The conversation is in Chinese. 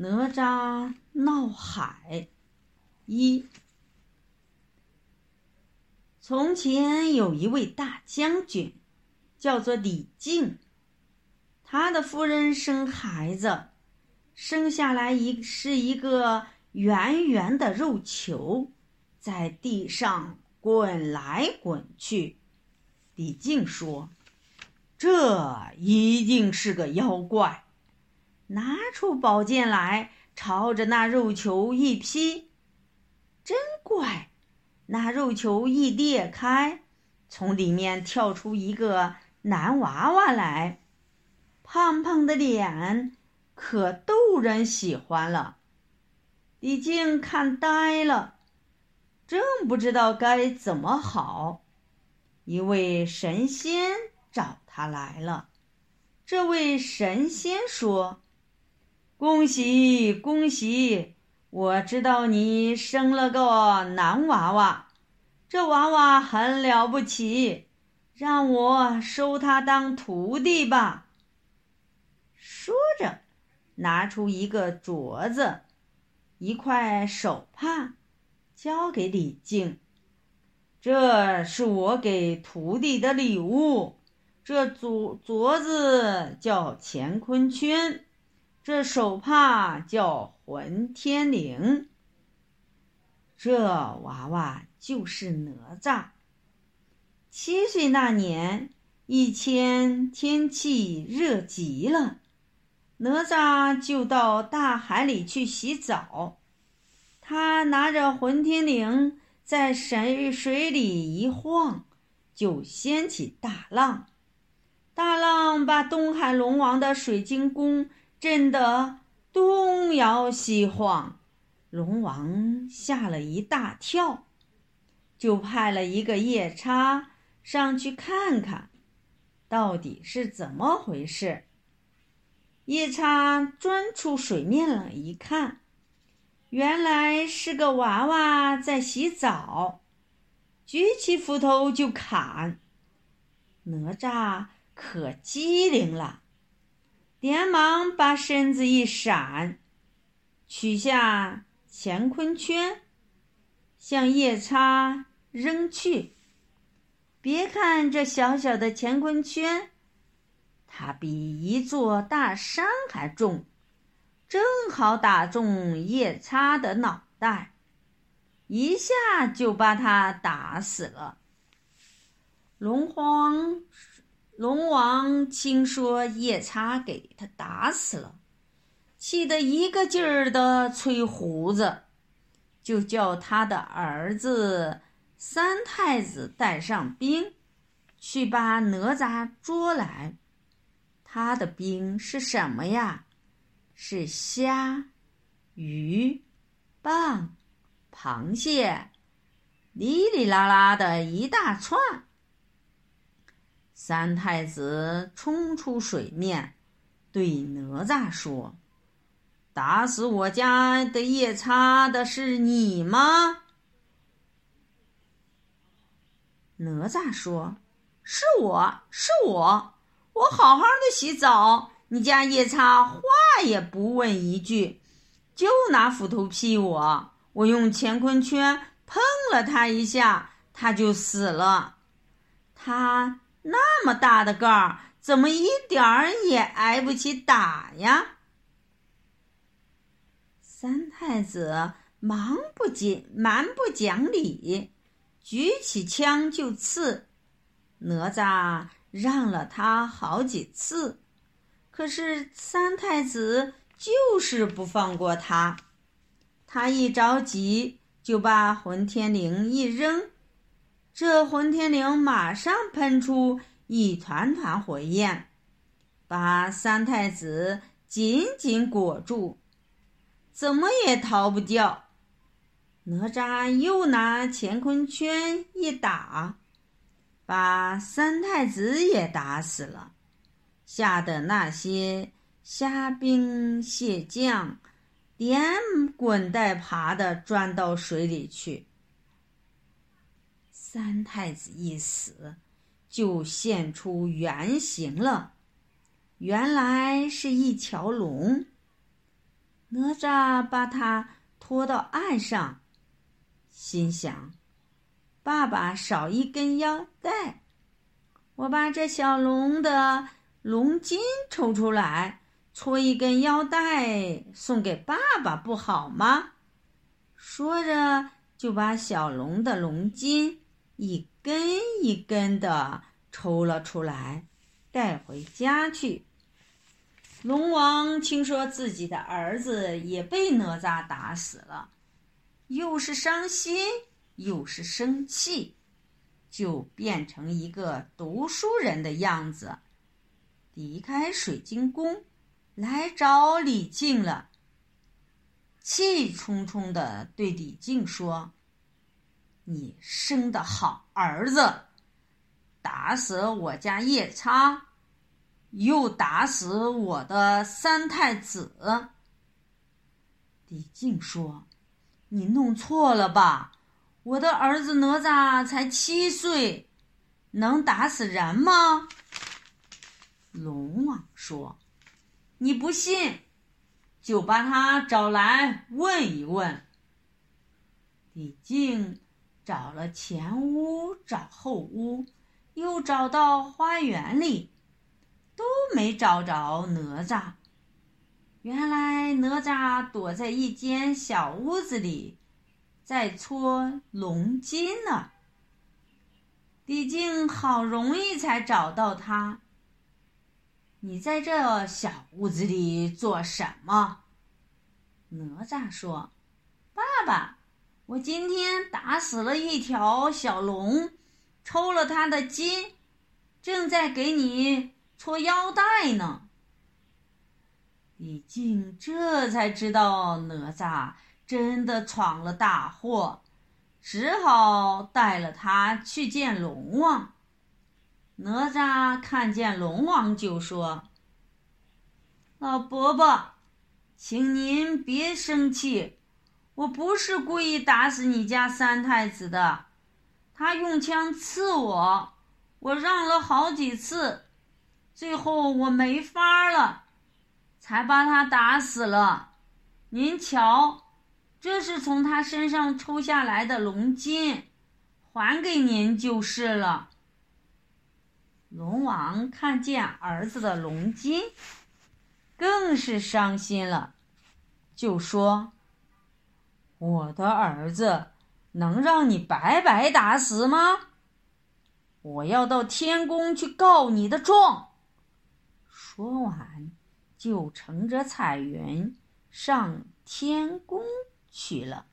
哪吒闹海一。从前有一位大将军，叫做李靖。他的夫人生孩子，生下来一是一个圆圆的肉球，在地上滚来滚去。李靖说：“这一定是个妖怪。”拿出宝剑来，朝着那肉球一劈，真怪！那肉球一裂开，从里面跳出一个男娃娃来，胖胖的脸可逗人喜欢了。李靖看呆了，正不知道该怎么好。一位神仙找他来了，这位神仙说。恭喜恭喜！我知道你生了个男娃娃，这娃娃很了不起，让我收他当徒弟吧。说着，拿出一个镯子，一块手帕，交给李靖。这是我给徒弟的礼物。这镯镯子叫乾坤圈。这手帕叫混天绫，这娃娃就是哪吒。七岁那年，一天天气热极了，哪吒就到大海里去洗澡。他拿着混天绫在水水里一晃，就掀起大浪，大浪把东海龙王的水晶宫。震得东摇西晃，龙王吓了一大跳，就派了一个夜叉上去看看，到底是怎么回事。夜叉钻出水面了一看，原来是个娃娃在洗澡，举起斧头就砍。哪吒可机灵了。连忙把身子一闪，取下乾坤圈，向夜叉扔去。别看这小小的乾坤圈，它比一座大山还重，正好打中夜叉的脑袋，一下就把他打死了。龙皇。龙王听说夜叉给他打死了，气得一个劲儿的吹胡子，就叫他的儿子三太子带上兵，去把哪吒捉来。他的兵是什么呀？是虾、鱼、蚌、螃蟹，哩哩啦啦的一大串。三太子冲出水面，对哪吒说：“打死我家的夜叉的是你吗？”哪吒说：“是我是我，我好好的洗澡，你家夜叉话也不问一句，就拿斧头劈我。我用乾坤圈碰了他一下，他就死了。他。”那么大的个儿，怎么一点儿也挨不起打呀？三太子忙不讲蛮不讲理，举起枪就刺。哪吒让了他好几次，可是三太子就是不放过他。他一着急，就把混天绫一扔。这混天绫马上喷出一团团火焰，把三太子紧紧裹住，怎么也逃不掉。哪吒又拿乾坤圈一打，把三太子也打死了，吓得那些虾兵蟹将连滚带爬的钻到水里去。三太子一死，就现出原形了。原来是一条龙。哪吒把他拖到岸上，心想：“爸爸少一根腰带，我把这小龙的龙筋抽出来，搓一根腰带送给爸爸，不好吗？”说着，就把小龙的龙筋一根一根的抽了出来，带回家去。龙王听说自己的儿子也被哪吒打死了，又是伤心又是生气，就变成一个读书人的样子，离开水晶宫，来找李靖了。气冲冲的对李靖说：“你生的好儿子，打死我家夜叉。”又打死我的三太子。李靖说：“你弄错了吧？我的儿子哪吒才七岁，能打死人吗？”龙王说：“你不信，就把他找来问一问。”李靖找了前屋，找后屋，又找到花园里。都没找着哪吒。原来哪吒躲在一间小屋子里，在搓龙筋呢。李靖好容易才找到他。你在这小屋子里做什么？哪吒说：“爸爸，我今天打死了一条小龙，抽了他的筋，正在给你。”搓腰带呢。李靖这才知道哪吒真的闯了大祸，只好带了他去见龙王。哪吒看见龙王就说：“老伯伯，请您别生气，我不是故意打死你家三太子的，他用枪刺我，我让了好几次。”最后我没法了，才把他打死了。您瞧，这是从他身上抽下来的龙筋，还给您就是了。龙王看见儿子的龙筋，更是伤心了，就说：“我的儿子能让你白白打死吗？我要到天宫去告你的状。”说完，就乘着彩云上天宫去了。